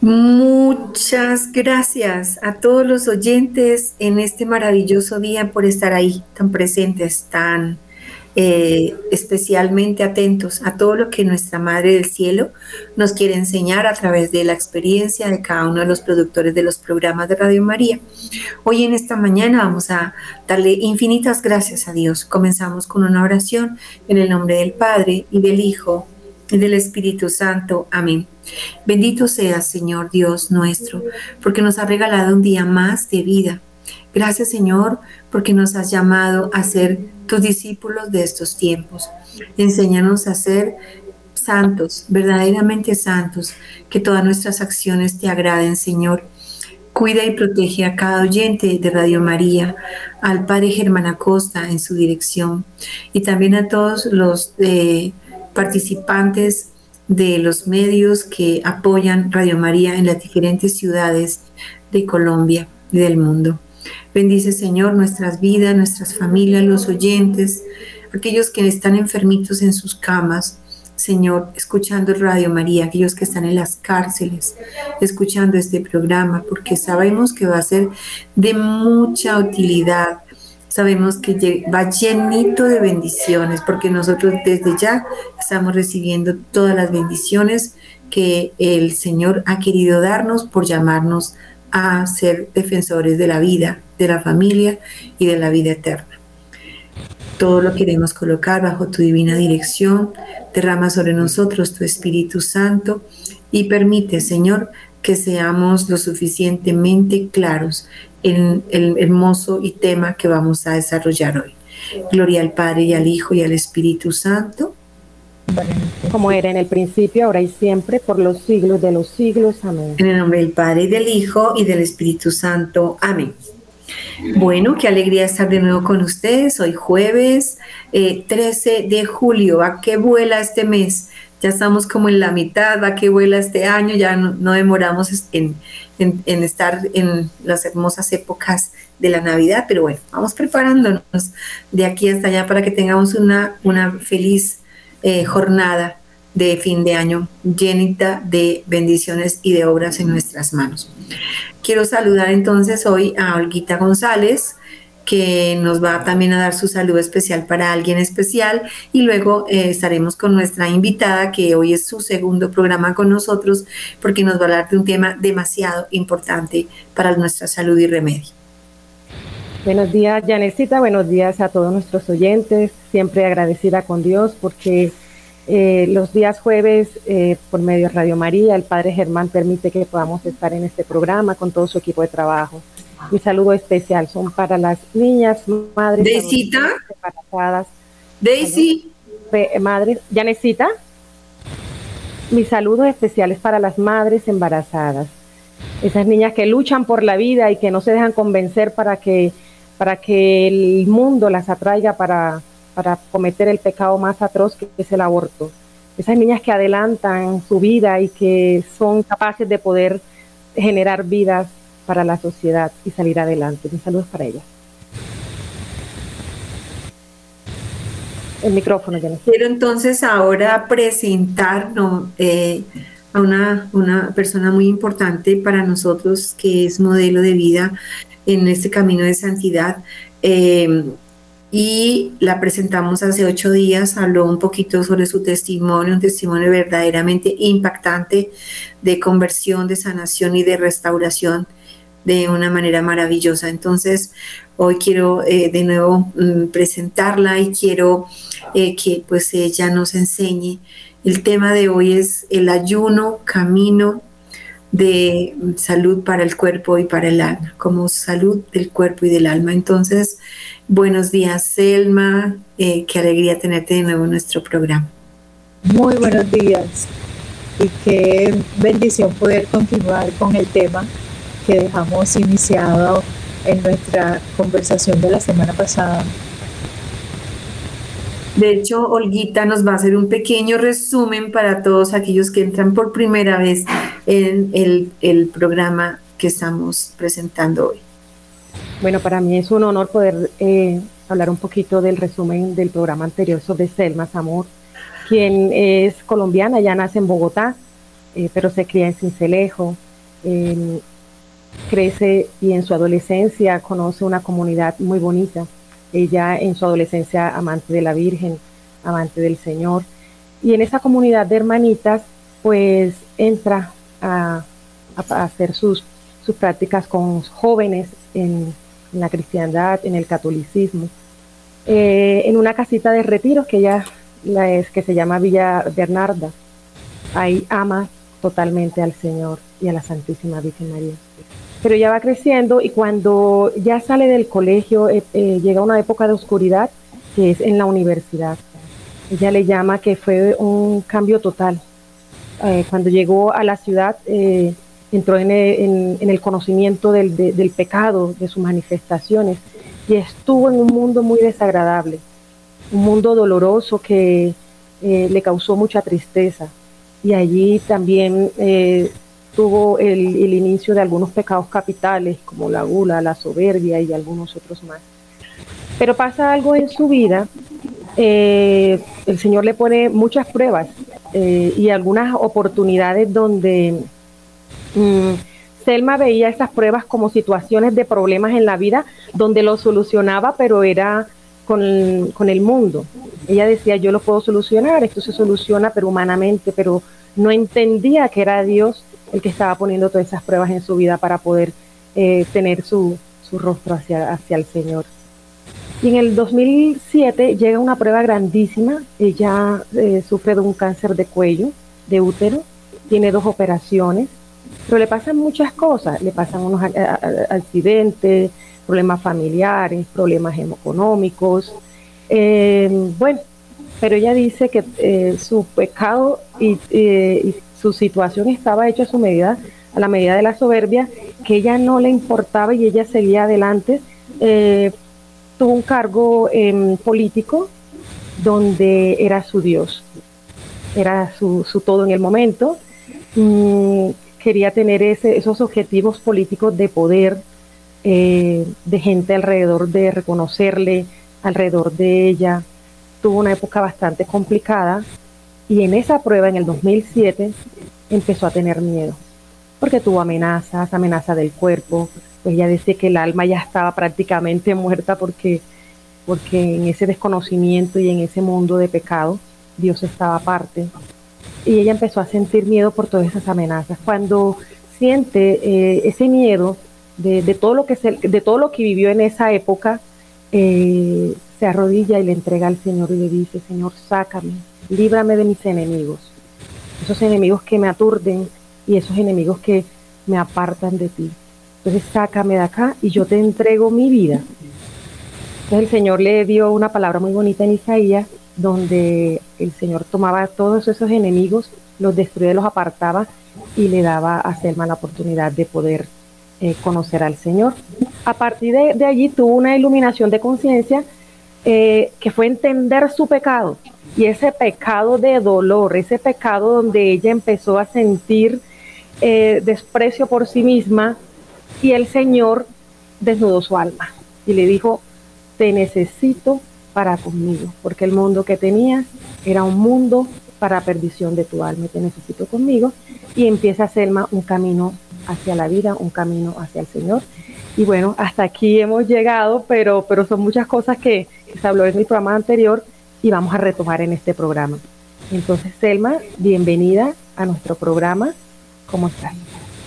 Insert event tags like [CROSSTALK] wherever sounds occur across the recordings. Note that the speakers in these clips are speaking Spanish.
Muchas gracias a todos los oyentes en este maravilloso día por estar ahí, tan presentes, tan eh, especialmente atentos a todo lo que nuestra Madre del Cielo nos quiere enseñar a través de la experiencia de cada uno de los productores de los programas de Radio María. Hoy en esta mañana vamos a darle infinitas gracias a Dios. Comenzamos con una oración en el nombre del Padre y del Hijo y del Espíritu Santo. Amén. Bendito sea Señor Dios nuestro, porque nos ha regalado un día más de vida. Gracias Señor, porque nos has llamado a ser tus discípulos de estos tiempos. Enséñanos a ser santos, verdaderamente santos, que todas nuestras acciones te agraden, Señor. Cuida y protege a cada oyente de Radio María, al Padre Germán Acosta en su dirección y también a todos los eh, participantes de los medios que apoyan Radio María en las diferentes ciudades de Colombia y del mundo. Bendice, Señor, nuestras vidas, nuestras familias, los oyentes, aquellos que están enfermitos en sus camas. Señor, escuchando Radio María, aquellos que están en las cárceles, escuchando este programa, porque sabemos que va a ser de mucha utilidad. Sabemos que va llenito de bendiciones, porque nosotros desde ya estamos recibiendo todas las bendiciones que el Señor ha querido darnos por llamarnos a ser defensores de la vida, de la familia y de la vida eterna. Todo lo queremos colocar bajo tu divina dirección. Derrama sobre nosotros tu Espíritu Santo y permite, Señor, que seamos lo suficientemente claros en el hermoso y tema que vamos a desarrollar hoy. Gloria al Padre y al Hijo y al Espíritu Santo como era en el principio, ahora y siempre, por los siglos de los siglos. Amén. En el nombre del Padre y del Hijo y del Espíritu Santo. Amén. Bueno, qué alegría estar de nuevo con ustedes. Hoy jueves 13 eh, de julio. ¿A qué vuela este mes? Ya estamos como en la mitad. ¿A qué vuela este año? Ya no, demoramos en, estar en las hermosas épocas de la Navidad. Pero bueno, vamos preparándonos de aquí hasta allá para que tengamos una, una feliz eh, jornada de fin de año llenita de bendiciones y de obras en nuestras manos. Quiero saludar entonces hoy a Olguita González, que nos va también a dar su saludo especial para alguien especial y luego eh, estaremos con nuestra invitada que hoy es su segundo programa con nosotros porque nos va a hablar de un tema demasiado importante para nuestra salud y remedio. Buenos días, Janecita. Buenos días a todos nuestros oyentes. Siempre agradecida con Dios porque eh, los días jueves, eh, por medio de Radio María, el Padre Germán permite que podamos estar en este programa con todo su equipo de trabajo. Mi saludo especial son para las niñas, madres embarazadas. Daisy. Madres, Janecita. Mi saludo especial es para las madres embarazadas. Esas niñas que luchan por la vida y que no se dejan convencer para que para que el mundo las atraiga para, para cometer el pecado más atroz que es el aborto. Esas niñas que adelantan su vida y que son capaces de poder generar vidas para la sociedad y salir adelante. Mis saludos para ellas. El micrófono, ya Quiero entonces ahora presentar eh, a una, una persona muy importante para nosotros que es modelo de vida en este camino de santidad. Eh, y la presentamos hace ocho días, habló un poquito sobre su testimonio, un testimonio verdaderamente impactante de conversión, de sanación y de restauración de una manera maravillosa. Entonces, hoy quiero eh, de nuevo mm, presentarla y quiero eh, que pues ella nos enseñe. El tema de hoy es el ayuno, camino de salud para el cuerpo y para el alma, como salud del cuerpo y del alma. Entonces, buenos días, Selma. Eh, qué alegría tenerte de nuevo en nuestro programa. Muy buenos días y qué bendición poder continuar con el tema que dejamos iniciado en nuestra conversación de la semana pasada de hecho, Olguita nos va a hacer un pequeño resumen para todos aquellos que entran por primera vez en el, programa que estamos presentando hoy. Bueno, para mí es un honor poder eh, hablar un poquito del resumen del programa anterior sobre Selma Zamor, quien es colombiana, ya nace en Bogotá, pero se cría en Cincelejo, crece y en su adolescencia conoce una comunidad muy bonita. Ella en su adolescencia amante de la Virgen, amante del Señor. Y en esa comunidad de hermanitas, pues entra a, hacer sus, sus prácticas con jóvenes en, la cristiandad, en el catolicismo. Eh, en una casita de retiros que ella la es, que se llama Villa Bernarda. Ahí ama totalmente al Señor y a la Santísima Virgen María. Pero ya va creciendo y cuando ya sale del colegio eh, eh, llega una época de oscuridad que es en la universidad. Ella le llama que fue un cambio total. Eh, cuando llegó a la ciudad entró en, el conocimiento del, del pecado, de sus manifestaciones y estuvo en un mundo muy desagradable, un mundo doloroso que le causó mucha tristeza y allí también eh, tuvo el, inicio de algunos pecados capitales como la gula, la soberbia y algunos otros más. Pero pasa algo en su vida, eh, el Señor le pone muchas pruebas eh, y algunas oportunidades donde mm, Selma veía esas pruebas como situaciones de problemas en la vida donde lo solucionaba, pero era con, con el mundo. Ella decía, yo lo puedo solucionar, esto se soluciona, pero humanamente, pero no entendía que era Dios el que estaba poniendo todas esas pruebas en su vida para poder eh, tener su, rostro hacia, hacia el Señor. Y en el 2007 llega una prueba grandísima. Ella eh, sufre de un cáncer de cuello, de útero, tiene dos operaciones, pero le pasan muchas cosas. Le pasan unos accidentes, problemas familiares, problemas económicos. Eh, bueno, pero ella dice que eh, su pecado y, su situación estaba hecha a su medida, a la medida de la soberbia, que ella no le importaba y ella seguía adelante. Eh, tuvo un cargo em, político donde era su Dios, era su, todo en el momento. Mm, quería tener ese, esos objetivos políticos de poder, eh, de gente alrededor de reconocerle, alrededor de ella. Tuvo una época bastante complicada y en esa prueba, en el 2007, empezó a tener miedo, porque tuvo amenazas, amenaza del cuerpo, pues ella decía que el alma ya estaba prácticamente [LAUGHS] muerta porque, porque en ese desconocimiento y en ese mundo de pecado, Dios estaba aparte. Y ella empezó a sentir miedo por todas esas amenazas. Cuando siente eh, ese miedo, de, todo lo que se, de todo lo que vivió en esa época, eh, se arrodilla y le entrega al Señor y le dice, Señor, sácame, líbrame de mis enemigos, esos enemigos que me aturden y esos enemigos que me apartan de ti. Entonces sácame de acá y yo te entrego mi vida. Entonces el Señor le dio una palabra muy bonita en Isaías, donde el Señor tomaba todos esos enemigos, los destruía, los apartaba y le daba a Selma la oportunidad de poder eh, conocer al Señor. A partir de, allí tuvo una iluminación de conciencia eh, que fue entender su pecado y ese pecado de dolor, ese pecado donde ella empezó a sentir eh, desprecio por sí misma y el Señor desnudó su alma y le dijo, te necesito para conmigo, porque el mundo que tenías era un mundo para perdición de tu alma, te necesito conmigo y empieza a Selma un camino hacia la vida, un camino hacia el Señor. Y bueno, hasta aquí hemos llegado, pero, pero son muchas cosas que, se habló en mi programa anterior y vamos a retomar en este programa. Entonces, Selma, bienvenida a nuestro programa. ¿Cómo estás?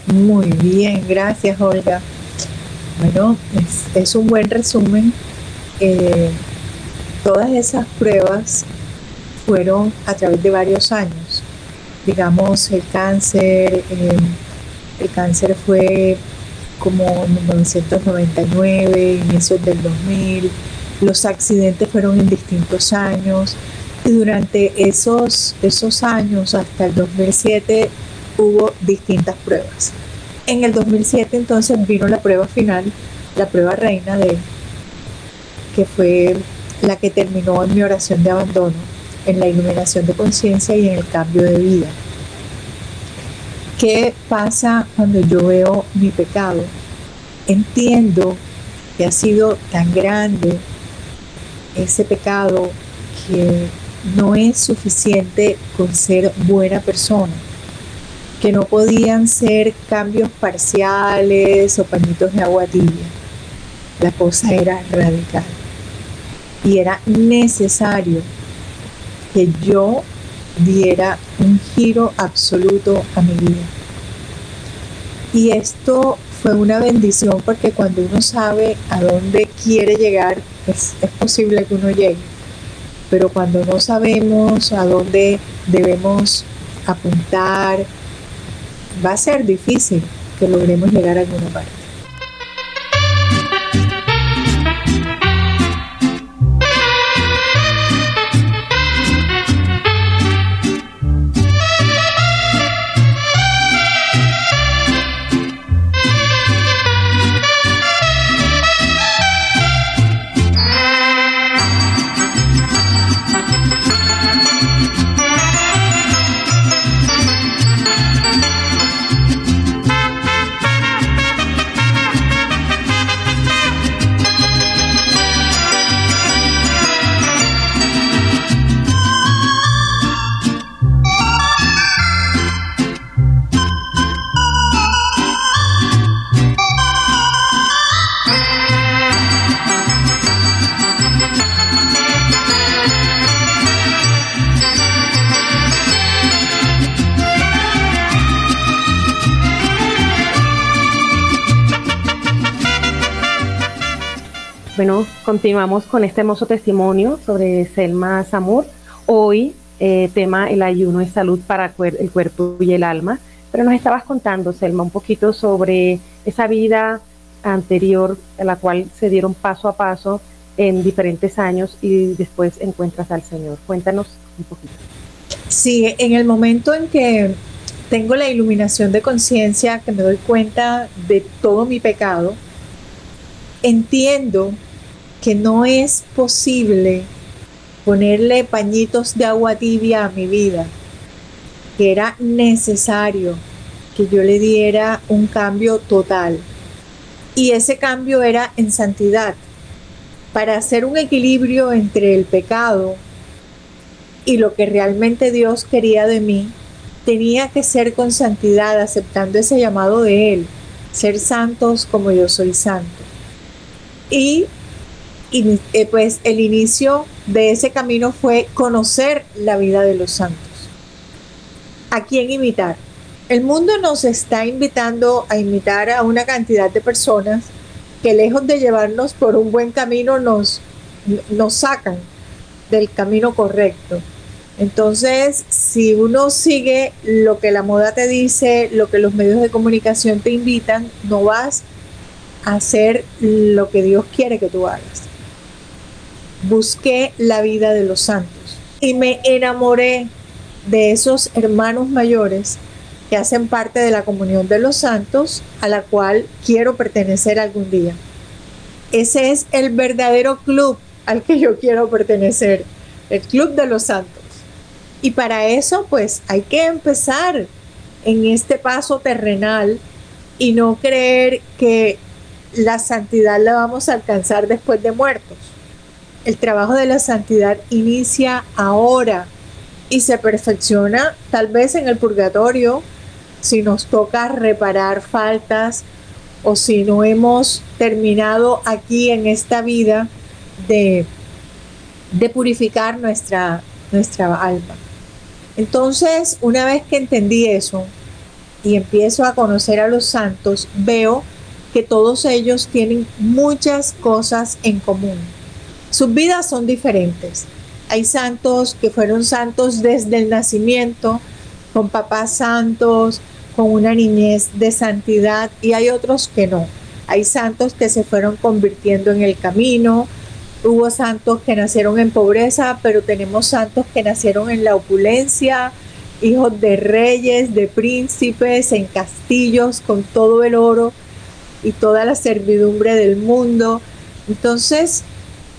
Muy bien, gracias, Olga. Bueno, es, un buen resumen. Eh, todas esas pruebas fueron a través de varios años. Digamos, el cáncer, eh, el cáncer fue como en 1999, inicios del 2000. Los accidentes fueron en distintos años. Y durante esos, esos años, hasta el 2007, hubo distintas pruebas. En el 2007 entonces vino la prueba final, la prueba reina de que fue la que terminó en mi oración de abandono, en la iluminación de conciencia y en el cambio de vida. ¿Qué pasa cuando yo veo mi pecado? Entiendo que ha sido tan grande ese pecado que no es suficiente con ser buena persona, que no podían ser cambios parciales o pañitos de agua tibia. La cosa era radical y era necesario que yo diera un giro absoluto a mi vida. Y esto fue una bendición porque cuando uno sabe a dónde quiere llegar, es, es posible que uno llegue. Pero cuando no sabemos a dónde debemos apuntar, va a ser difícil que logremos llegar a alguna parte. Bueno, continuamos con este hermoso testimonio sobre Selma Samur. Hoy, eh, tema el ayuno es salud para el cuerpo y el alma. Pero nos estabas contando, Selma, un poquito sobre esa vida anterior a la cual se dieron paso a paso en diferentes años y después encuentras al Señor. Cuéntanos un poquito. Sí, en el momento en que tengo la iluminación de conciencia, que me doy cuenta de todo mi pecado, entiendo que no es posible ponerle pañitos de agua tibia a mi vida, que era necesario que yo le diera un cambio total. Y ese cambio era en santidad, para hacer un equilibrio entre el pecado y lo que realmente Dios quería de mí, tenía que ser con santidad, aceptando ese llamado de Él, ser santos como yo soy santo. Y eh, pues el inicio de ese camino fue conocer la vida de los santos. ¿A quién imitar? El mundo nos está invitando a imitar a una cantidad de personas que lejos de llevarnos por un buen camino nos, nos sacan del camino correcto. Entonces, si uno sigue lo que la moda te dice, lo que los medios de comunicación te invitan, no vas a hacer lo que Dios quiere que tú hagas busqué la vida de los santos y me enamoré de esos hermanos mayores que hacen parte de la comunión de los santos a la cual quiero pertenecer algún día. Ese es el verdadero club al que yo quiero pertenecer, el club de los santos. Y para eso pues hay que empezar en este paso terrenal y no creer que la santidad la vamos a alcanzar después de muertos. El trabajo de la santidad inicia ahora y se perfecciona tal vez en el purgatorio si nos toca reparar faltas o si no hemos terminado aquí en esta vida de, de purificar nuestra, nuestra alma. Entonces, una vez que entendí eso y empiezo a conocer a los santos, veo que todos ellos tienen muchas cosas en común sus vidas son diferentes. Hay santos que fueron santos desde el nacimiento, con papás santos, con una niñez de santidad y hay otros que no. Hay santos que se fueron convirtiendo en el camino, hubo santos que nacieron en pobreza, pero tenemos santos que nacieron en la opulencia, hijos de reyes, de príncipes, en castillos, con todo el oro y toda la servidumbre del mundo. Entonces,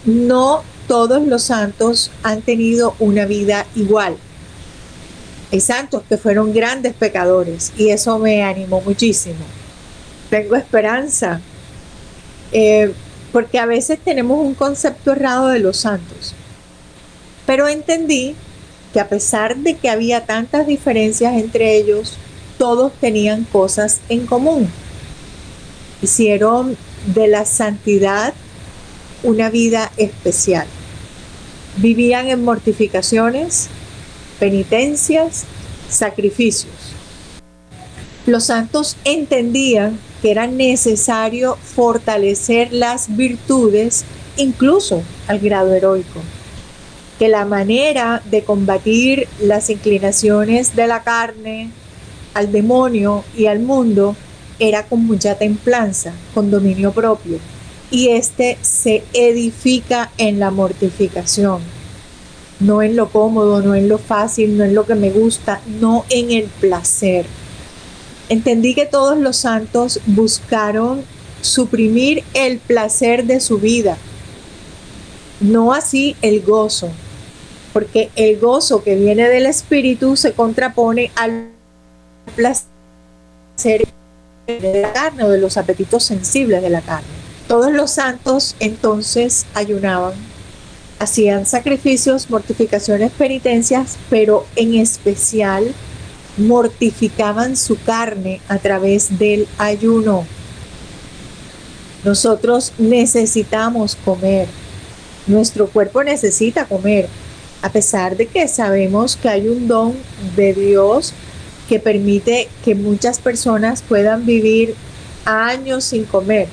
no todos los santos han tenido una vida igual. Hay santos que fueron grandes pecadores y eso me animó muchísimo. Tengo esperanza, eh, porque a veces tenemos un concepto errado de los santos. Pero entendí que a pesar de que había tantas diferencias entre ellos, todos tenían cosas en común. Hicieron de la santidad una vida especial. Vivían en mortificaciones, penitencias, sacrificios. Los santos entendían que era necesario fortalecer las virtudes incluso al grado heroico, que la manera de combatir las inclinaciones de la carne, al demonio y al mundo era con mucha templanza, con dominio propio, y este se edifica en la mortificación, no en lo cómodo, no en lo fácil, no en lo que me gusta, no en el placer. Entendí que todos los santos buscaron suprimir el placer de su vida, no así el gozo, porque el gozo que viene del espíritu se contrapone al placer de la carne o de los apetitos sensibles de la carne. Todos los santos entonces ayunaban, hacían sacrificios, mortificaciones, penitencias, pero en especial mortificaban su carne a través del ayuno. Nosotros necesitamos comer, nuestro cuerpo necesita comer, a pesar de que sabemos que hay un don de Dios que permite que muchas personas puedan vivir años sin comer.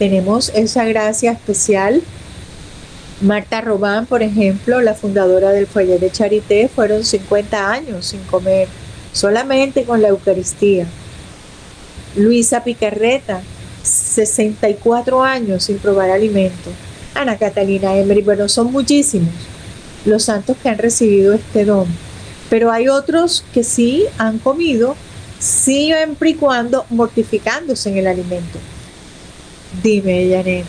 Tenemos esa gracia especial. Marta Robán, por ejemplo, la fundadora del Foyer de Charité, fueron 50 años sin comer, solamente con la Eucaristía. Luisa Picarreta, 64 años sin probar alimento. Ana Catalina Emery, bueno, son muchísimos los santos que han recibido este don. Pero hay otros que sí han comido, siempre y cuando mortificándose en el alimento. Dime, Janet.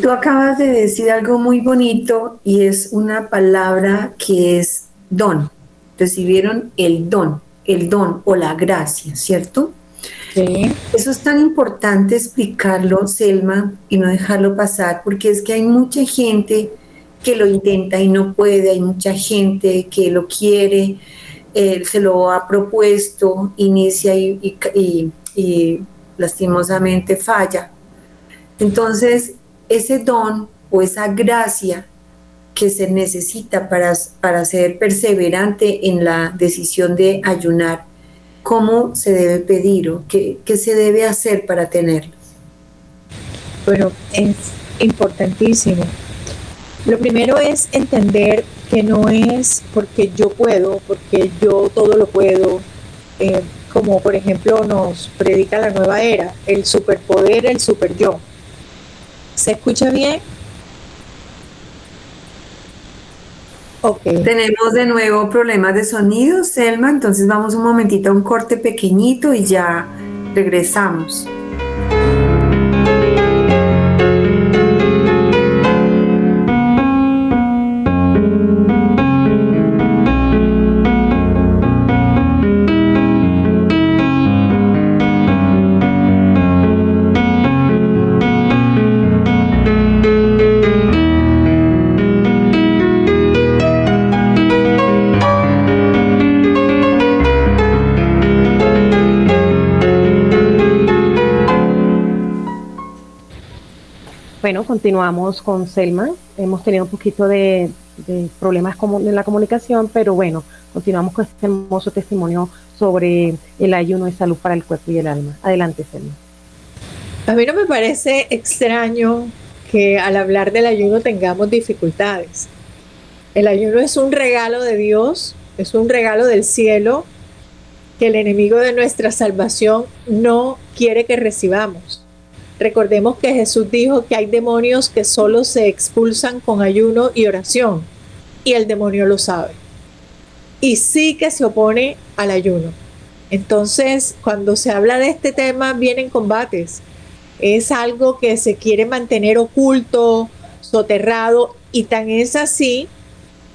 Tú acabas de decir algo muy bonito y es una palabra que es don. Recibieron el don, el don o la gracia, ¿cierto? Sí. Eso es tan importante explicarlo, Selma, y no dejarlo pasar, porque es que hay mucha gente que lo intenta y no puede, hay mucha gente que lo quiere, eh, se lo ha propuesto, inicia y, lastimosamente falla. Entonces, ese don o esa gracia que se necesita para, para ser perseverante en la decisión de ayunar, ¿cómo se debe pedir o qué, qué se debe hacer para tenerlo? Bueno, es importantísimo lo primero es entender que no es porque yo puedo, porque yo todo lo puedo, eh, como por ejemplo nos predica la nueva era, el superpoder, el super yo. ¿Se escucha bien? Okay. Tenemos de nuevo problemas de sonido, Selma, entonces vamos un momentito a un corte pequeñito y ya regresamos. Continuamos con Selma. Hemos tenido un poquito de, problemas en la comunicación, pero bueno, continuamos con este hermoso testimonio sobre el ayuno de salud para el cuerpo y el alma. Adelante, Selma. A mí no me parece extraño que al hablar del ayuno tengamos dificultades. El ayuno es un regalo de Dios, es un regalo del cielo que el enemigo de nuestra salvación no quiere que recibamos. Recordemos que Jesús dijo que hay demonios que solo se expulsan con ayuno y oración, y el demonio lo sabe. Y sí que se opone al ayuno. Entonces, cuando se habla de este tema, vienen combates. Es algo que se quiere mantener oculto, soterrado, y tan es así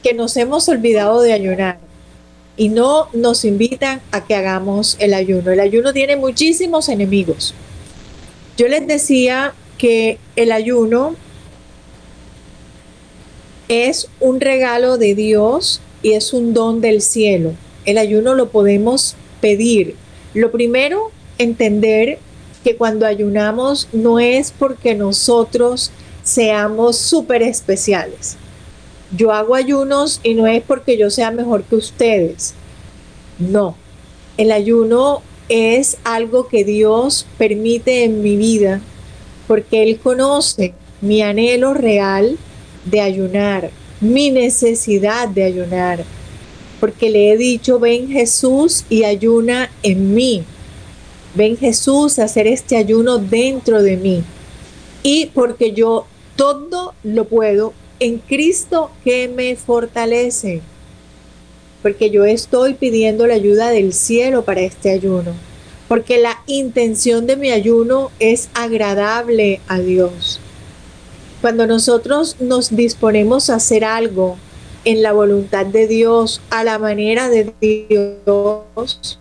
que nos hemos olvidado de ayunar. Y no nos invitan a que hagamos el ayuno. El ayuno tiene muchísimos enemigos. Yo les decía que el ayuno es un regalo de Dios y es un don del cielo. El ayuno lo podemos pedir. Lo primero, entender que cuando ayunamos no es porque nosotros seamos súper especiales. Yo hago ayunos y no es porque yo sea mejor que ustedes. No, el ayuno es algo que Dios permite en mi vida porque Él conoce mi anhelo real de ayunar, mi necesidad de ayunar, porque le he dicho, ven Jesús y ayuna en mí. Ven Jesús a hacer este ayuno dentro de mí. Y porque yo todo lo puedo en Cristo que me fortalece. Porque yo estoy pidiendo la ayuda del cielo para este ayuno. Porque la intención de mi ayuno es agradable a Dios. Cuando nosotros nos disponemos a hacer algo en la voluntad de Dios, a la manera de Dios,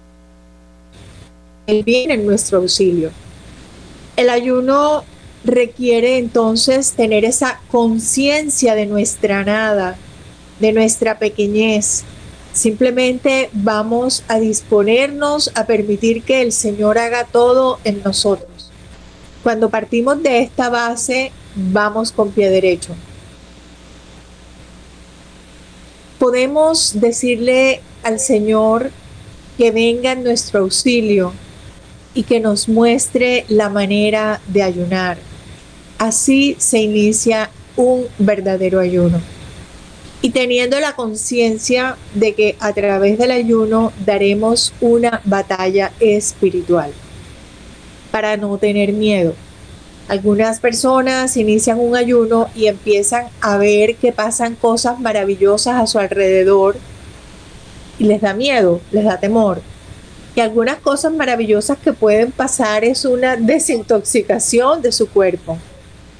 Él viene en nuestro auxilio. El ayuno requiere entonces tener esa conciencia de nuestra nada, de nuestra pequeñez. Simplemente vamos a disponernos a permitir que el Señor haga todo en nosotros. Cuando partimos de esta base, vamos con pie derecho. Podemos decirle al Señor que venga en nuestro auxilio y que nos muestre la manera de ayunar. Así se inicia un verdadero ayuno. Y teniendo la conciencia de que a través del ayuno daremos una batalla espiritual para no tener miedo algunas personas inician un ayuno y empiezan a ver que pasan cosas maravillosas a su alrededor y les da miedo, les da temor. Y algunas cosas maravillosas que pueden pasar es una desintoxicación de su cuerpo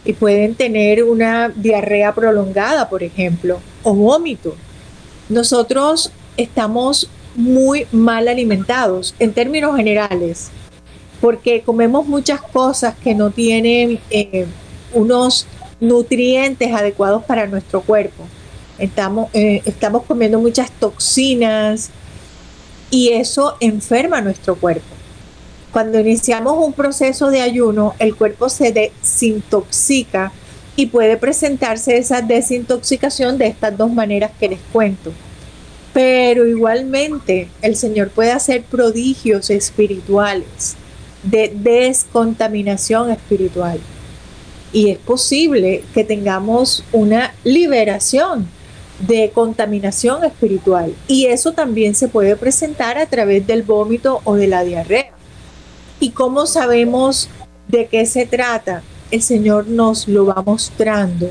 y pueden tener una diarrea prolongada, por ejemplo, o vómito. Nosotros estamos muy mal alimentados en términos generales porque comemos muchas cosas que no tienen eh, unos nutrientes adecuados para nuestro cuerpo. Estamos, eh, estamos comiendo muchas toxinas y eso enferma nuestro cuerpo. Cuando iniciamos un proceso de ayuno, el cuerpo se desintoxica y puede presentarse esa desintoxicación de estas dos maneras que les cuento. Pero igualmente el Señor puede hacer prodigios espirituales de descontaminación espiritual. Y es posible que tengamos una liberación de contaminación espiritual. Y eso también se puede presentar a través del vómito o de la diarrea. ¿Y cómo sabemos de qué se trata? El Señor nos lo va mostrando.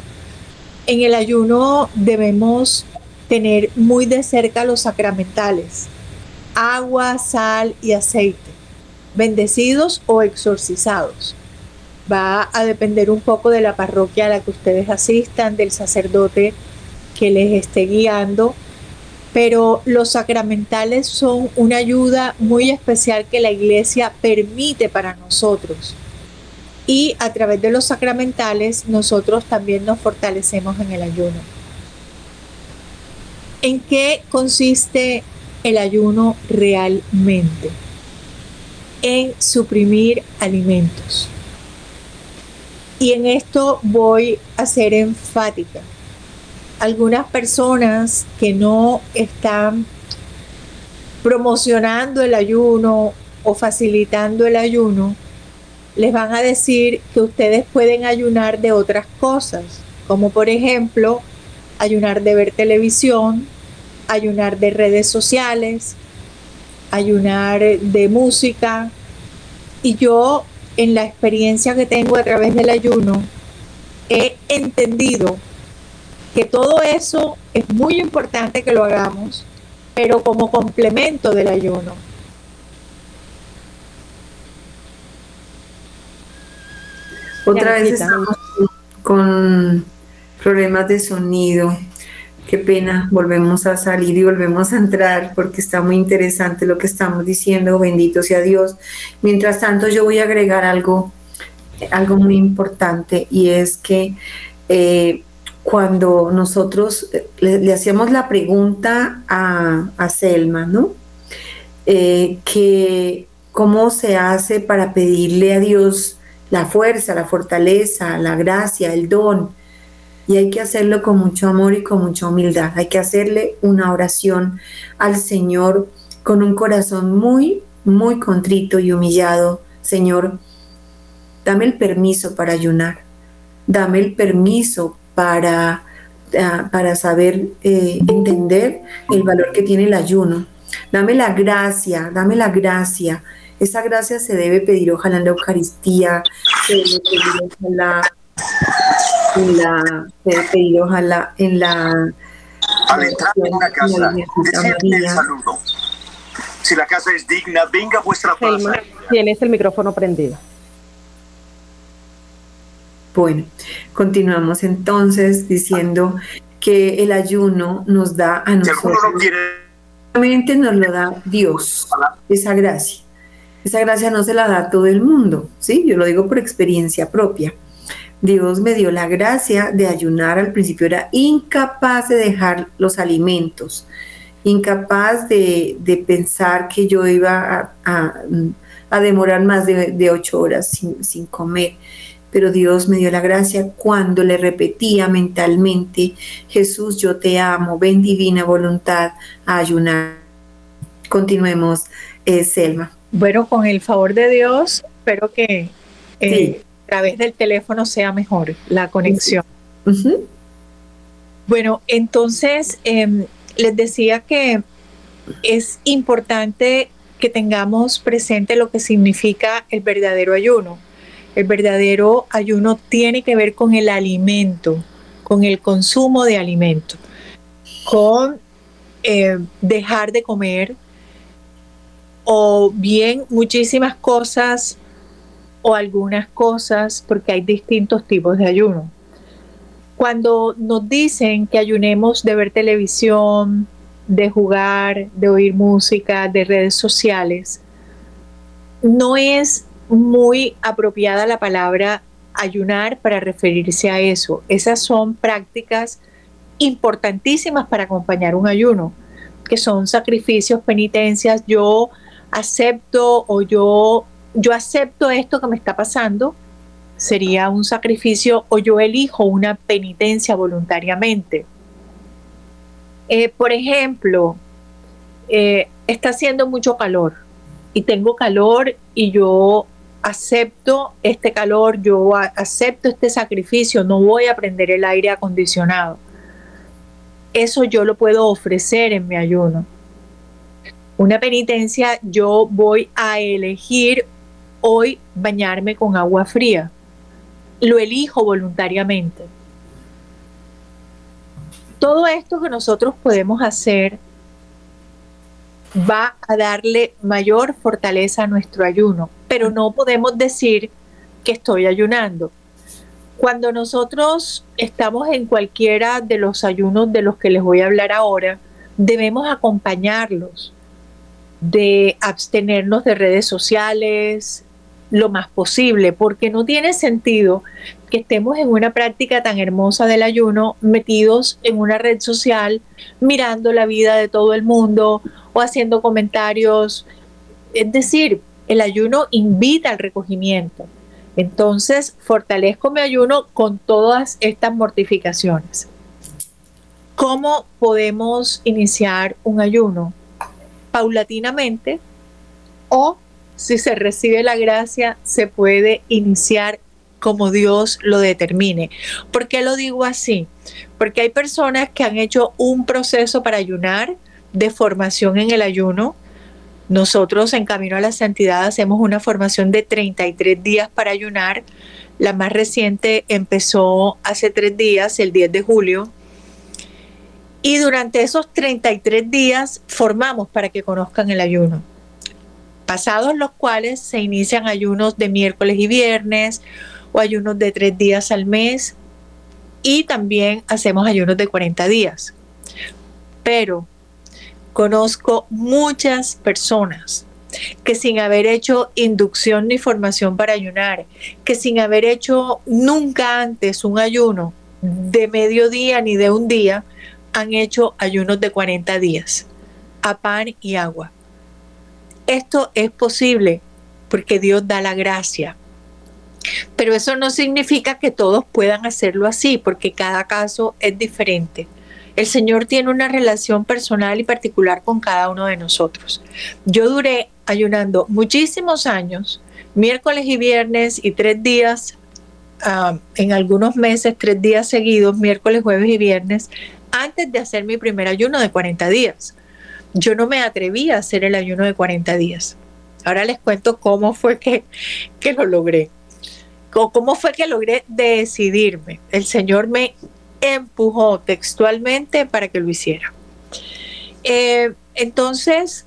En el ayuno debemos tener muy de cerca los sacramentales, agua, sal y aceite bendecidos o exorcizados. Va a depender un poco de la parroquia a la que ustedes asistan, del sacerdote que les esté guiando, pero los sacramentales son una ayuda muy especial que la iglesia permite para nosotros. Y a través de los sacramentales nosotros también nos fortalecemos en el ayuno. ¿En qué consiste el ayuno realmente? en suprimir alimentos. Y en esto voy a ser enfática. Algunas personas que no están promocionando el ayuno o facilitando el ayuno, les van a decir que ustedes pueden ayunar de otras cosas, como por ejemplo ayunar de ver televisión, ayunar de redes sociales, ayunar de música. Y yo, en la experiencia que tengo a través del ayuno, he entendido que todo eso es muy importante que lo hagamos, pero como complemento del ayuno. Otra vez estamos con problemas de sonido. Qué pena, volvemos a salir y volvemos a entrar porque está muy interesante lo que estamos diciendo, bendito sea Dios. Mientras tanto, yo voy a agregar algo, algo muy importante y es que eh, cuando nosotros le, hacíamos la pregunta a, a Selma, ¿no? eh, que cómo se hace para pedirle a Dios la fuerza, la fortaleza, la gracia, el don. Y hay que hacerlo con mucho amor y con mucha humildad. Hay que hacerle una oración al Señor con un corazón muy, muy contrito y humillado. Señor, dame el permiso para ayunar. Dame el permiso para, ah, para saber eh, entender el valor que tiene el ayuno. Dame la gracia, dame la gracia esa gracia se debe pedir ojalá en la Eucaristía, se debe pedir ojalá en la, se debe pedir ojalá en la al entrar en una casa, decirle saludo. Si la casa es digna, venga vuestra paz. Tienes el micrófono prendido. Bueno, continuamos entonces diciendo que el ayuno nos da a nosotros. Quiere... nos lo da Dios, esa gracia. Esa gracia no se la da a todo el mundo, ¿sí? Yo lo digo por experiencia propia. Dios me dio la gracia de ayunar. Al principio era incapaz de dejar los alimentos, incapaz de, pensar que yo iba a, demorar más de, ocho horas sin, sin comer. Pero Dios me dio la gracia cuando le repetía mentalmente, Jesús, yo te amo, ven divina voluntad a ayunar. Continuemos, eh, Selma. Bueno, con el favor de Dios, espero que eh, a través del teléfono sea mejor la conexión. Bueno, entonces em, les decía que es importante que tengamos presente lo que significa el verdadero ayuno. El verdadero ayuno tiene que ver con el alimento, con el consumo de alimento, con eh, dejar de comer o bien muchísimas cosas o algunas cosas, porque hay distintos tipos de ayuno. Cuando nos dicen que ayunemos de ver televisión, de jugar, de oír música, de redes sociales, no es muy apropiada la palabra ayunar para referirse a eso. Esas son prácticas importantísimas para acompañar un ayuno, que son sacrificios, penitencias. Yo acepto o yo, yo acepto esto que me está pasando, sería un sacrificio o yo elijo una penitencia voluntariamente. Eh, por ejemplo, eh, está haciendo mucho calor y tengo calor y yo acepto este calor, yo acepto este sacrificio, no voy a prender el aire acondicionado. Eso yo lo puedo ofrecer en mi ayuno una penitencia, yo voy a elegir hoy bañarme con agua fría. Lo elijo voluntariamente. Todo esto que nosotros podemos hacer va a darle mayor fortaleza a nuestro ayuno, pero no podemos decir que estoy ayunando. Cuando nosotros estamos en cualquiera de los ayunos de los que les voy a hablar ahora, debemos acompañarlos de abstenernos de redes sociales lo más posible, porque no tiene sentido que estemos en una práctica tan hermosa del ayuno metidos en una red social mirando la vida de todo el mundo o haciendo comentarios. Es decir, el ayuno invita al recogimiento. Entonces, fortalezco mi ayuno con todas estas mortificaciones. ¿Cómo podemos iniciar un ayuno? paulatinamente o si se recibe la gracia se puede iniciar como Dios lo determine. ¿Por qué lo digo así? Porque hay personas que han hecho un proceso para ayunar de formación en el ayuno. Nosotros en Camino a la Santidad hacemos una formación de 33 días para ayunar. La más reciente empezó hace tres días, el 10 de julio, y durante esos 33 días formamos para que conozcan el ayuno. Pasados los cuales se inician ayunos de miércoles y viernes o ayunos de tres días al mes y también hacemos ayunos de 40 días. Pero conozco muchas personas que sin haber hecho inducción ni formación para ayunar, que sin haber hecho nunca antes un ayuno de mediodía ni de un día, han hecho ayunos de 40 días a pan y agua. Esto es posible porque Dios da la gracia. Pero eso no significa que todos puedan hacerlo así, porque cada caso es diferente. El Señor tiene una relación personal y particular con cada uno de nosotros. Yo duré ayunando muchísimos años, miércoles y viernes y tres días, ah, en algunos meses, tres días seguidos, miércoles, jueves y viernes, antes de hacer mi primer ayuno de 40 días. Yo no me atreví a hacer el ayuno de 40 días. Ahora les cuento cómo fue que, que lo logré. ¿Cómo fue que logré decidirme? El Señor me empujó textualmente para que lo hiciera. Eh, entonces,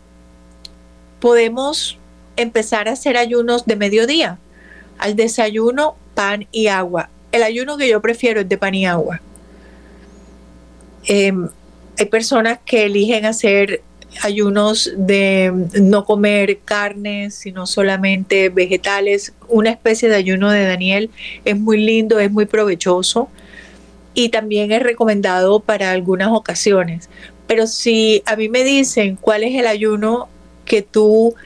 podemos empezar a hacer ayunos de mediodía. Al desayuno, pan y agua. El ayuno que yo prefiero es de pan y agua. Em, hay personas que eligen hacer ayunos de no comer carne, sino solamente vegetales. Una especie de ayuno de Daniel es muy lindo, es muy provechoso y también es recomendado para algunas ocasiones. Pero si a mí me dicen cuál es el ayuno que tú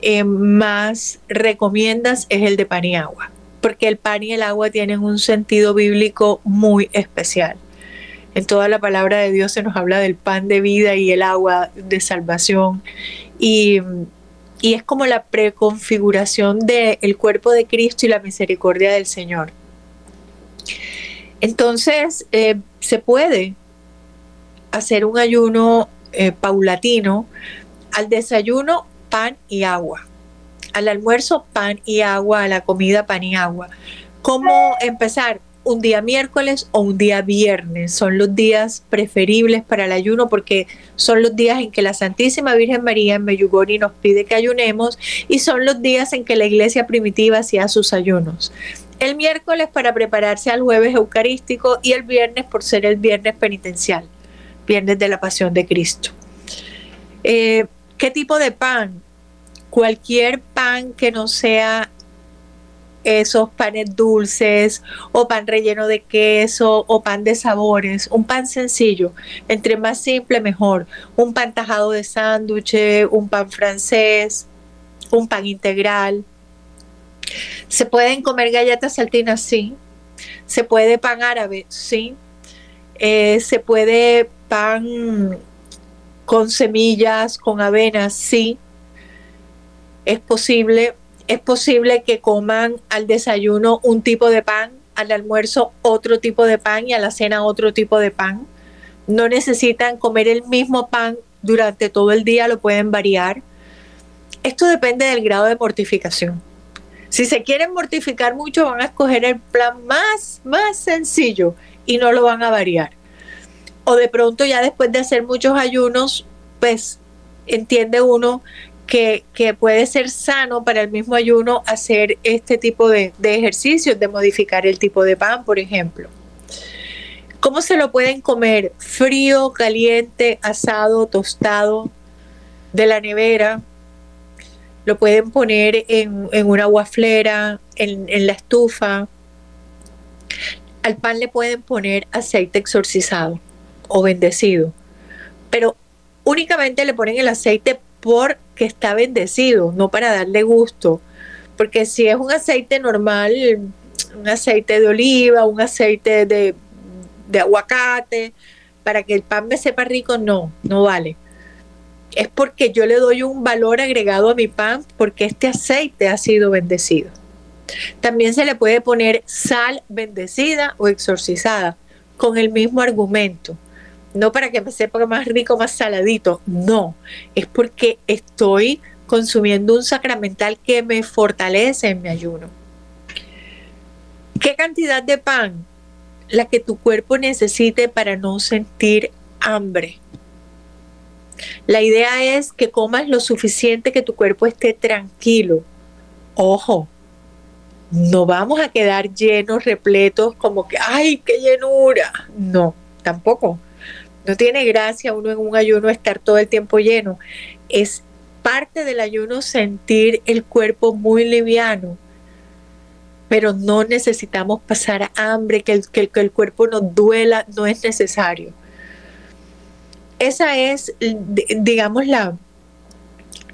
eh, más recomiendas, es el de pan y agua, porque el pan y el agua tienen un sentido bíblico muy especial. En toda la palabra de Dios se nos habla del pan de vida y el agua de salvación. Y, es como la preconfiguración del cuerpo de Cristo y la misericordia del Señor. Entonces, eh, se puede hacer un ayuno eh, paulatino. Al desayuno, pan y agua. Al almuerzo, pan y agua. A la comida, pan y agua. ¿Cómo empezar? un día miércoles o un día viernes. Son los días preferibles para el ayuno porque son los días en que la Santísima Virgen María en Meyugori nos pide que ayunemos y son los días en que la iglesia primitiva hacía sus ayunos. El miércoles para prepararse al jueves eucarístico y el viernes por ser el viernes penitencial, viernes de la pasión de Cristo. Eh, ¿Qué tipo de pan? Cualquier pan que no sea esos panes dulces o pan relleno de queso o pan de sabores, un pan sencillo, entre más simple mejor, un pan tajado de sándwich, un pan francés, un pan integral. ¿Se pueden comer galletas saltinas? Sí. ¿Se puede pan árabe? Sí. Eh, ¿Se puede pan con semillas, con avena? Sí. Es posible es posible que coman al desayuno un tipo de pan, al almuerzo otro tipo de pan y a la cena otro tipo de pan. No necesitan comer el mismo pan durante todo el día, lo pueden variar. Esto depende del grado de mortificación. Si se quieren mortificar mucho, van a escoger el plan más, más sencillo y no lo van a variar. O de pronto ya después de hacer muchos ayunos, pues entiende uno que, puede ser sano para el mismo ayuno hacer este tipo de, de ejercicios, de modificar el tipo de pan, por ejemplo. ¿Cómo se lo pueden comer? Frío, caliente, asado, tostado, de la nevera. Lo pueden poner en, una guaflera, en, en, la estufa. Al pan le pueden poner aceite exorcizado o bendecido. Pero únicamente le ponen el aceite porque está bendecido, no para darle gusto. Porque si es un aceite normal, un aceite de oliva, un aceite de, de aguacate, para que el pan me sepa rico, no, no vale. Es porque yo le doy un valor agregado a mi pan porque este aceite ha sido bendecido. También se le puede poner sal bendecida o exorcizada con el mismo argumento no para que me sepa más rico, más saladito, no, es porque estoy consumiendo un sacramental que me fortalece en mi ayuno. ¿Qué cantidad de pan? La que tu cuerpo necesite para no sentir hambre. La idea es que comas lo suficiente que tu cuerpo esté tranquilo. Ojo, no vamos a quedar llenos, repletos, como que, ay, qué llenura. No, tampoco. No tiene gracia uno en un ayuno estar todo el tiempo lleno. Es parte del ayuno sentir el cuerpo muy liviano, pero no necesitamos pasar hambre, que el, que el cuerpo nos duela, no es necesario. Esa es, digamos, la,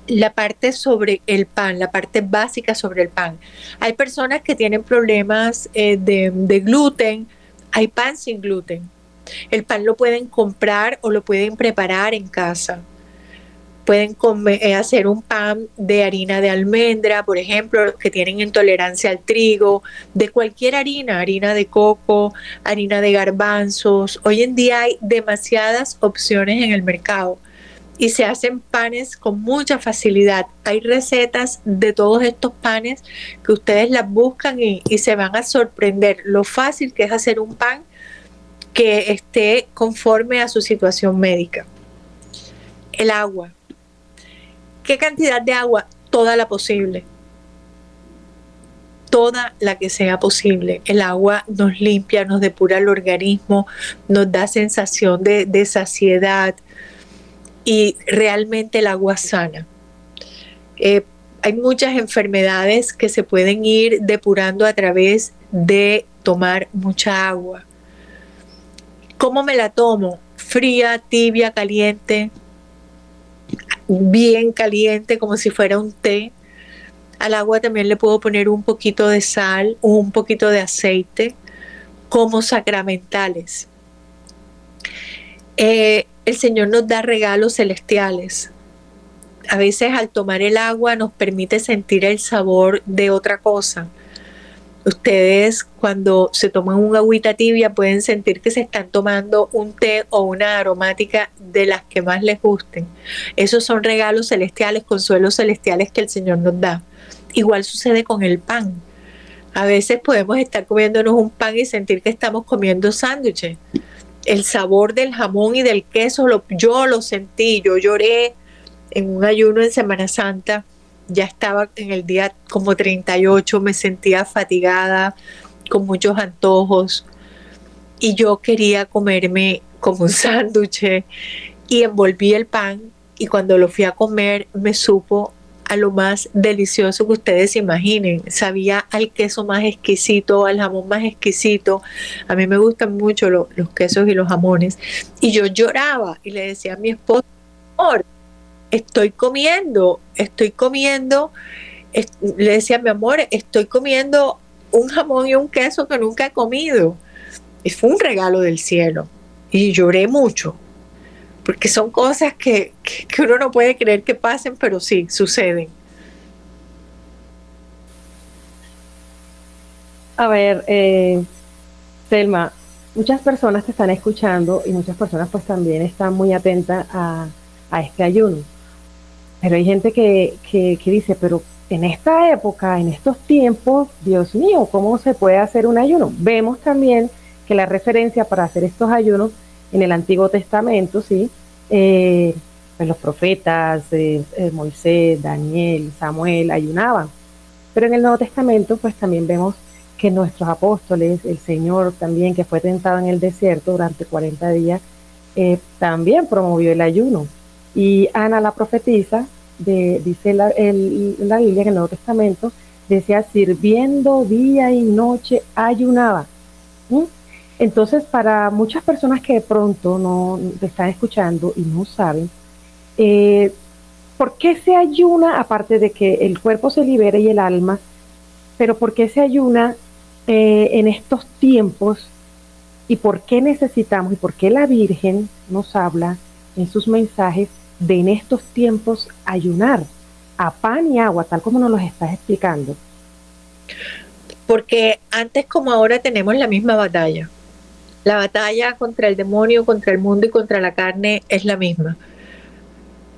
la parte sobre el pan, la parte básica sobre el pan. Hay personas que tienen problemas eh, de, de gluten, hay pan sin gluten. El pan lo pueden comprar o lo pueden preparar en casa pueden eh, hacer un pan de harina de almendra, por ejemplo, los que tienen intolerancia al trigo, de cualquier harina, harina de coco, harina de garbanzos. Hoy en día hay demasiadas opciones en el mercado y se hacen panes con mucha facilidad. Hay recetas de todos estos panes que ustedes las buscan y, y se van a sorprender lo fácil que es hacer un pan que esté conforme a su situación médica. El agua ¿Qué cantidad de agua? Toda la posible. Toda la que sea posible. El agua nos limpia, nos depura el organismo, nos da sensación de, saciedad y realmente el agua sana. Eh, hay muchas enfermedades que se pueden ir depurando a través de tomar mucha agua. ¿Cómo me la tomo? Fría, tibia, caliente bien caliente como si fuera un té. Al agua también le puedo poner un poquito de sal, un poquito de aceite, como sacramentales. Eh, el Señor nos da regalos celestiales. A veces al tomar el agua nos permite sentir el sabor de otra cosa. Ustedes cuando se toman una agüita tibia pueden sentir que se están tomando un té o una aromática de las que más les gusten. Esos son regalos celestiales, consuelos celestiales que el Señor nos da. Igual sucede con el pan. A veces podemos estar comiéndonos un pan y sentir que estamos comiendo sándwiches. El sabor del jamón y del queso, yo lo sentí, yo lloré en un ayuno en Semana Santa ya estaba en el día como 38, me sentía fatigada, con muchos antojos y yo quería comerme como un [LAUGHS] sándwich y envolví el pan y cuando lo fui a comer me supo a lo más delicioso que ustedes imaginen. Sabía al queso más exquisito, al jamón más exquisito. A mí me gustan mucho los quesos y los jamones. Y yo lloraba y le decía a mi esposo, amor, estoy comiendo, estoy comiendo, le decía mi amor, estoy comiendo un jamón y un queso que nunca he comido. Y fue un regalo del cielo. Y lloré mucho, porque son cosas que, uno no puede creer que pasen, pero sí, suceden. A ver, eh, Selma, muchas personas te están escuchando y muchas personas pues también están muy atentas a, a este ayuno. Pero hay gente que, que, dice, pero en esta época, en estos tiempos, Dios mío, ¿cómo se puede hacer un ayuno? Vemos también que la referencia para hacer estos ayunos en el Antiguo Testamento, ¿sí? Eh, pues los profetas, eh, eh, Moisés, Daniel, Samuel ayunaban. Pero en el Nuevo Testamento, pues también vemos que nuestros apóstoles, el Señor también, que fue tentado en el desierto durante 40 días, también promovió el ayuno. Y Ana la profetisa, de, dice la, la Biblia en el Nuevo Testamento, decía, sirviendo día y noche ayunaba. Entonces, para muchas personas que de pronto no están escuchando y no saben, eh, ¿por qué se ayuna, aparte de que el cuerpo se libere y el alma, pero por qué se ayuna eh, en estos tiempos y por qué necesitamos y por qué la Virgen nos habla en sus mensajes de en estos tiempos ayunar a pan y agua, tal como nos lo estás explicando? Porque antes como ahora tenemos la misma batalla. La batalla contra el demonio, contra el mundo y contra la carne es la misma.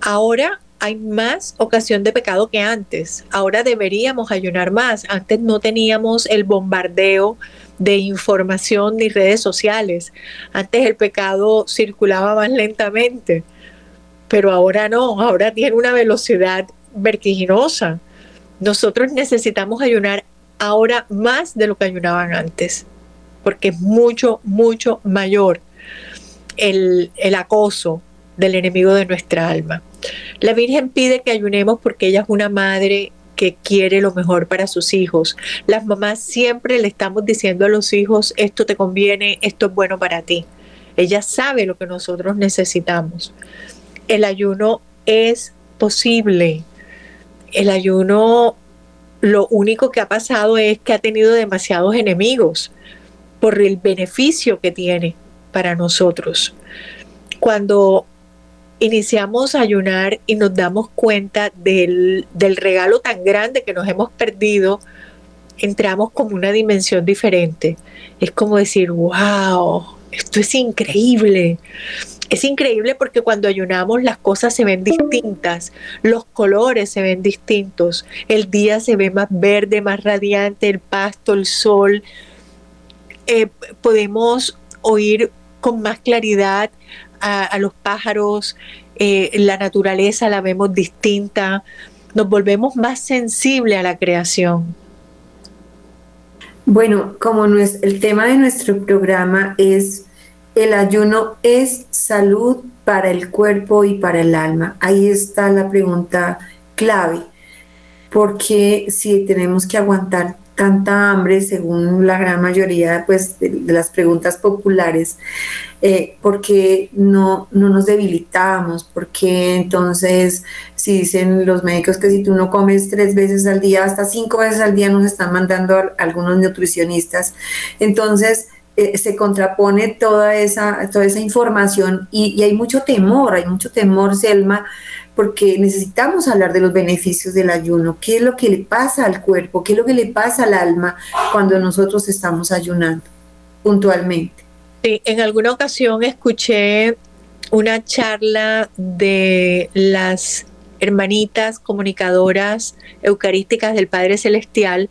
Ahora hay más ocasión de pecado que antes. Ahora deberíamos ayunar más. Antes no teníamos el bombardeo de información ni redes sociales. Antes el pecado circulaba más lentamente pero ahora no, ahora tiene una velocidad vertiginosa. Nosotros necesitamos ayunar ahora más de lo que ayunaban antes, porque es mucho, mucho mayor el, el acoso del enemigo de nuestra alma. La Virgen pide que ayunemos porque ella es una madre que quiere lo mejor para sus hijos. Las mamás siempre le estamos diciendo a los hijos, esto te conviene, esto es bueno para ti. Ella sabe lo que nosotros necesitamos el ayuno es posible. el ayuno lo único que ha pasado es que ha tenido demasiados enemigos por el beneficio que tiene para nosotros. Cuando iniciamos a ayunar y nos damos cuenta del, del regalo tan grande que nos hemos perdido, entramos como una dimensión diferente. Es como decir, wow, esto es increíble. Es increíble porque cuando ayunamos las cosas se ven distintas, los colores se ven distintos, el día se ve más verde, más radiante, el pasto, el sol. Eh, podemos oír con más claridad a, los pájaros, eh, la naturaleza la vemos distinta, nos volvemos más sensibles a la creación. Bueno, como el tema de nuestro programa es el ayuno es salud para el cuerpo y para el alma. Ahí está la pregunta clave, porque si tenemos que aguantar tanta hambre, según la gran mayoría pues, de, las preguntas populares, eh, porque no, no nos debilitamos, porque entonces si dicen los médicos que si tú no comes tres veces al día, hasta cinco veces al día nos están mandando algunos nutricionistas, entonces eh, se contrapone toda esa, toda esa información y, y hay mucho temor, hay mucho temor, Selma, porque necesitamos hablar de los beneficios del ayuno, qué es lo que le pasa al cuerpo, qué es lo que le pasa al alma cuando nosotros estamos ayunando puntualmente. Sí, en alguna ocasión escuché una charla de las hermanitas comunicadoras eucarísticas del Padre Celestial.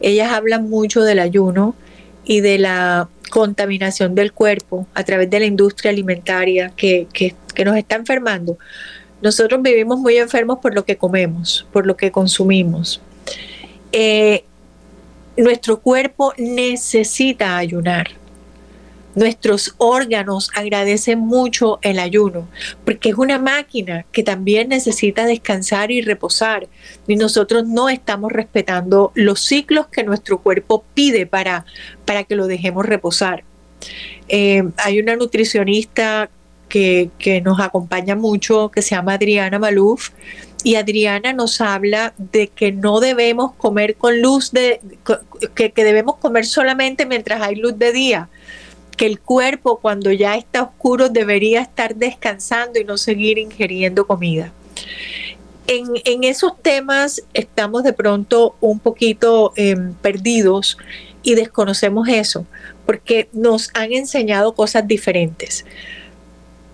Ellas hablan mucho del ayuno y de la contaminación del cuerpo a través de la industria alimentaria que, que, nos está enfermando. Nosotros vivimos muy enfermos por lo que comemos, por lo que consumimos. Eh, nuestro cuerpo necesita ayunar. Nuestros órganos agradecen mucho el ayuno, porque es una máquina que también necesita descansar y reposar. Y nosotros no estamos respetando los ciclos que nuestro cuerpo pide para, para que lo dejemos reposar. Eh, hay una nutricionista que, nos acompaña mucho, que se llama Adriana Maluf. Y Adriana nos habla de que no debemos comer con luz de, que, que debemos comer solamente mientras hay luz de día que el cuerpo cuando ya está oscuro debería estar descansando y no seguir ingiriendo comida. En, esos temas estamos de pronto un poquito em, perdidos y desconocemos eso, porque nos han enseñado cosas diferentes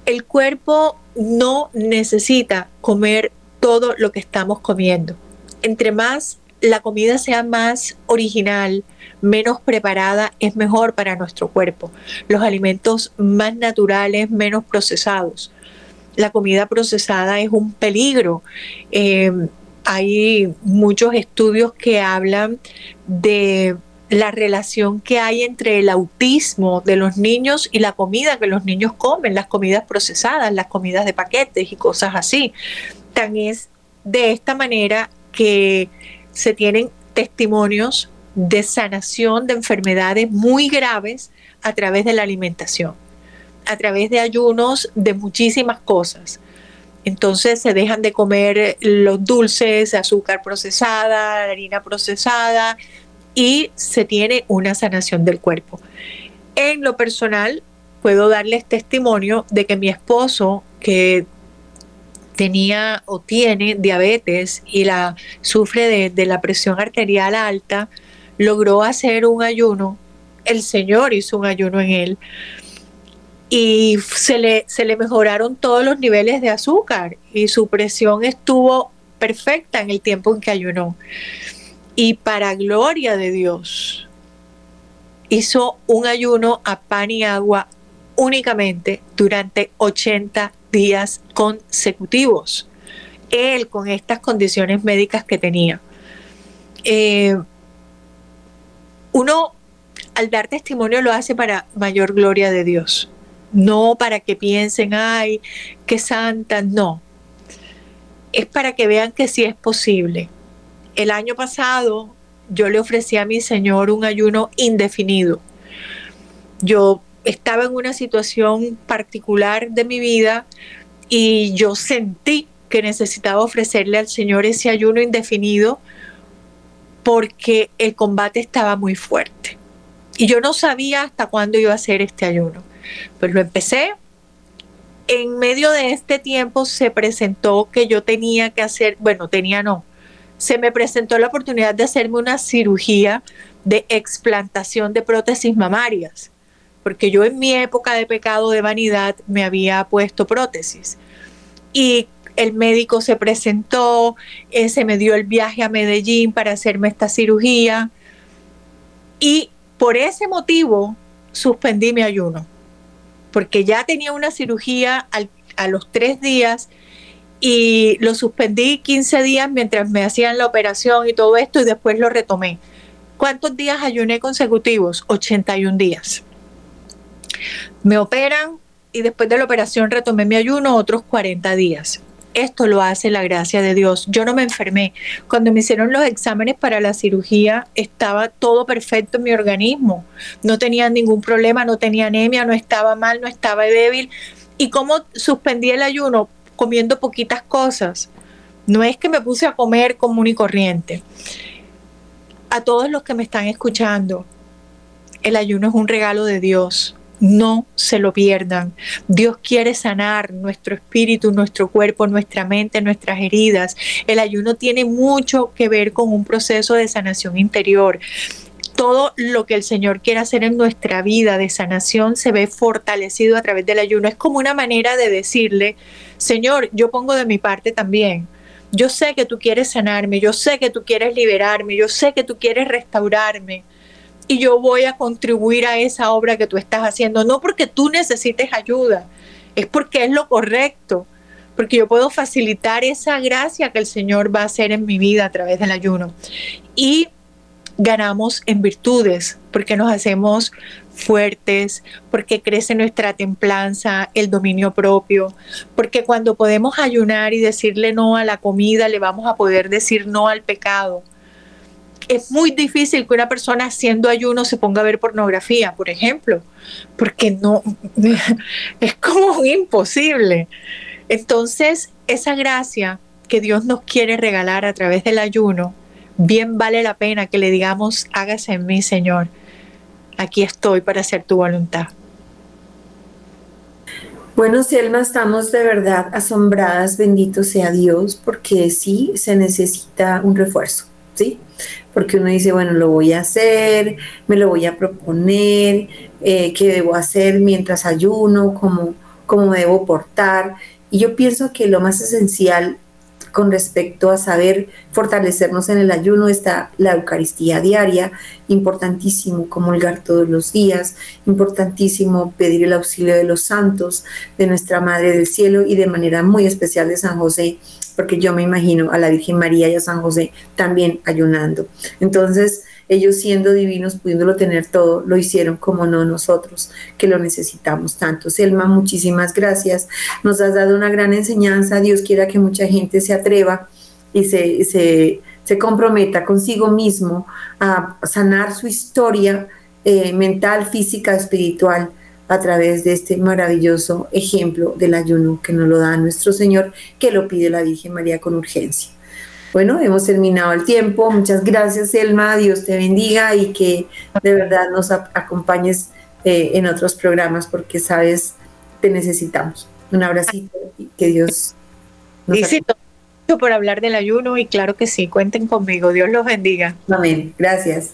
el cuerpo no necesita comer todo lo que estamos comiendo. Entre más la comida sea más original, menos preparada, es mejor para nuestro cuerpo. Los alimentos más naturales, menos procesados. La comida procesada es un peligro. Eh, hay muchos estudios que hablan de la relación que hay entre el autismo de los niños y la comida que los niños comen, las comidas procesadas, las comidas de paquetes y cosas así. Tan es de esta manera que se tienen testimonios de sanación de enfermedades muy graves a través de la alimentación, a través de ayunos de muchísimas cosas. Entonces se dejan de comer los dulces, azúcar procesada, harina procesada, y se tiene una sanación del cuerpo. En lo personal, puedo darles testimonio de que mi esposo, que tenía o tiene diabetes y la sufre de, la presión arterial alta, logró hacer un ayuno. El Señor hizo un ayuno en él y se le, se le mejoraron todos los niveles de azúcar y su presión estuvo perfecta en el tiempo en que ayunó y para gloria de Dios hizo un ayuno a pan y agua únicamente durante 80 días consecutivos. Él con estas condiciones médicas que tenía. Eh, uno al dar testimonio lo hace para mayor gloria de Dios, no para que piensen, ay, qué santa, no. Es para que vean que sí es posible el año pasado yo le ofrecí a mi Señor un ayuno indefinido. Yo estaba en una situación particular de mi vida y yo sentí que necesitaba ofrecerle al Señor ese ayuno indefinido porque el combate estaba muy fuerte. Y yo no sabía hasta cuándo iba a hacer este ayuno. Pues lo empecé. En medio de este tiempo se presentó que yo tenía que hacer, bueno, tenía no, se me presentó la oportunidad de hacerme una cirugía de explantación de prótesis mamarias, porque yo en mi época de pecado de vanidad me había puesto prótesis. Y el médico se presentó, eh, se me dio el viaje a Medellín para hacerme esta cirugía y por ese motivo suspendí mi ayuno, porque ya tenía una cirugía a los tres días y lo suspendí 15 días mientras me hacían la operación y todo esto y después lo retomé. ¿Cuántos días ayuné consecutivos? 81 días. Me operan y después de la operación retomé mi ayuno otros 40 días. Esto lo hace la gracia de Dios. Yo no me enfermé. Cuando me hicieron los exámenes para la cirugía, estaba todo perfecto en mi organismo. No tenía ningún problema, no tenía anemia, no estaba mal, no estaba débil. ¿Y cómo suspendí el ayuno? Comiendo poquitas cosas. No es que me puse a comer común y corriente. A todos los que me están escuchando, el ayuno es un regalo de Dios no se lo pierdan. Dios quiere sanar nuestro espíritu, nuestro cuerpo, nuestra mente, nuestras heridas. El ayuno tiene mucho que ver con un proceso de sanación interior. Todo lo que el Señor quiere hacer en nuestra vida de sanación se ve fortalecido a través del ayuno. Es como una manera de decirle, Señor, yo pongo de mi parte también. Yo sé que tú quieres sanarme, yo sé que tú quieres liberarme, yo sé que tú quieres restaurarme y yo voy a contribuir a esa obra que tú estás haciendo, no porque tú necesites ayuda, es porque es lo correcto, porque yo puedo facilitar esa gracia que el Señor va a hacer en mi vida a través del ayuno. Y ganamos en virtudes, porque nos hacemos fuertes, porque crece nuestra templanza, el dominio propio, porque cuando podemos ayunar y decirle no a la comida, le vamos a poder decir no al pecado es muy difícil que una persona haciendo ayuno se ponga a ver pornografía, por ejemplo, porque no, [LAUGHS] es como imposible. Entonces, esa gracia que Dios nos quiere regalar a través del ayuno, bien vale la pena que le digamos, hágase en mí, Señor, aquí estoy para hacer tu voluntad. Bueno, Selma, estamos de verdad asombradas, bendito sea Dios, porque sí se necesita un refuerzo, ¿sí? porque uno dice, bueno, lo voy a hacer, me lo voy a proponer, eh, qué debo hacer mientras ayuno, cómo, cómo me debo portar. Y yo pienso que lo más esencial con respecto a saber fortalecernos en el ayuno está la Eucaristía diaria, importantísimo comulgar todos los días, importantísimo pedir el auxilio de los santos, de nuestra Madre del Cielo y de manera muy especial de San José, porque yo me imagino a la Virgen María y a San José también ayunando. Entonces, ellos siendo divinos, pudiéndolo tener todo, lo hicieron como no nosotros, que lo necesitamos tanto. Selma, muchísimas gracias. Nos has dado una gran enseñanza. Dios quiera que mucha gente se atreva y se, se, se comprometa consigo mismo a sanar su historia eh, mental, física, espiritual a través de este maravilloso ejemplo del ayuno que nos lo da nuestro Señor, que lo pide la Virgen María con urgencia. Bueno, hemos terminado el tiempo. Muchas gracias, Elma. Dios te bendiga y que de verdad nos acompañes eh, en otros programas porque sabes, te necesitamos. Un abracito y que Dios nos por hablar del ayuno y claro que sí, cuenten conmigo. Dios los bendiga. Amén. Gracias.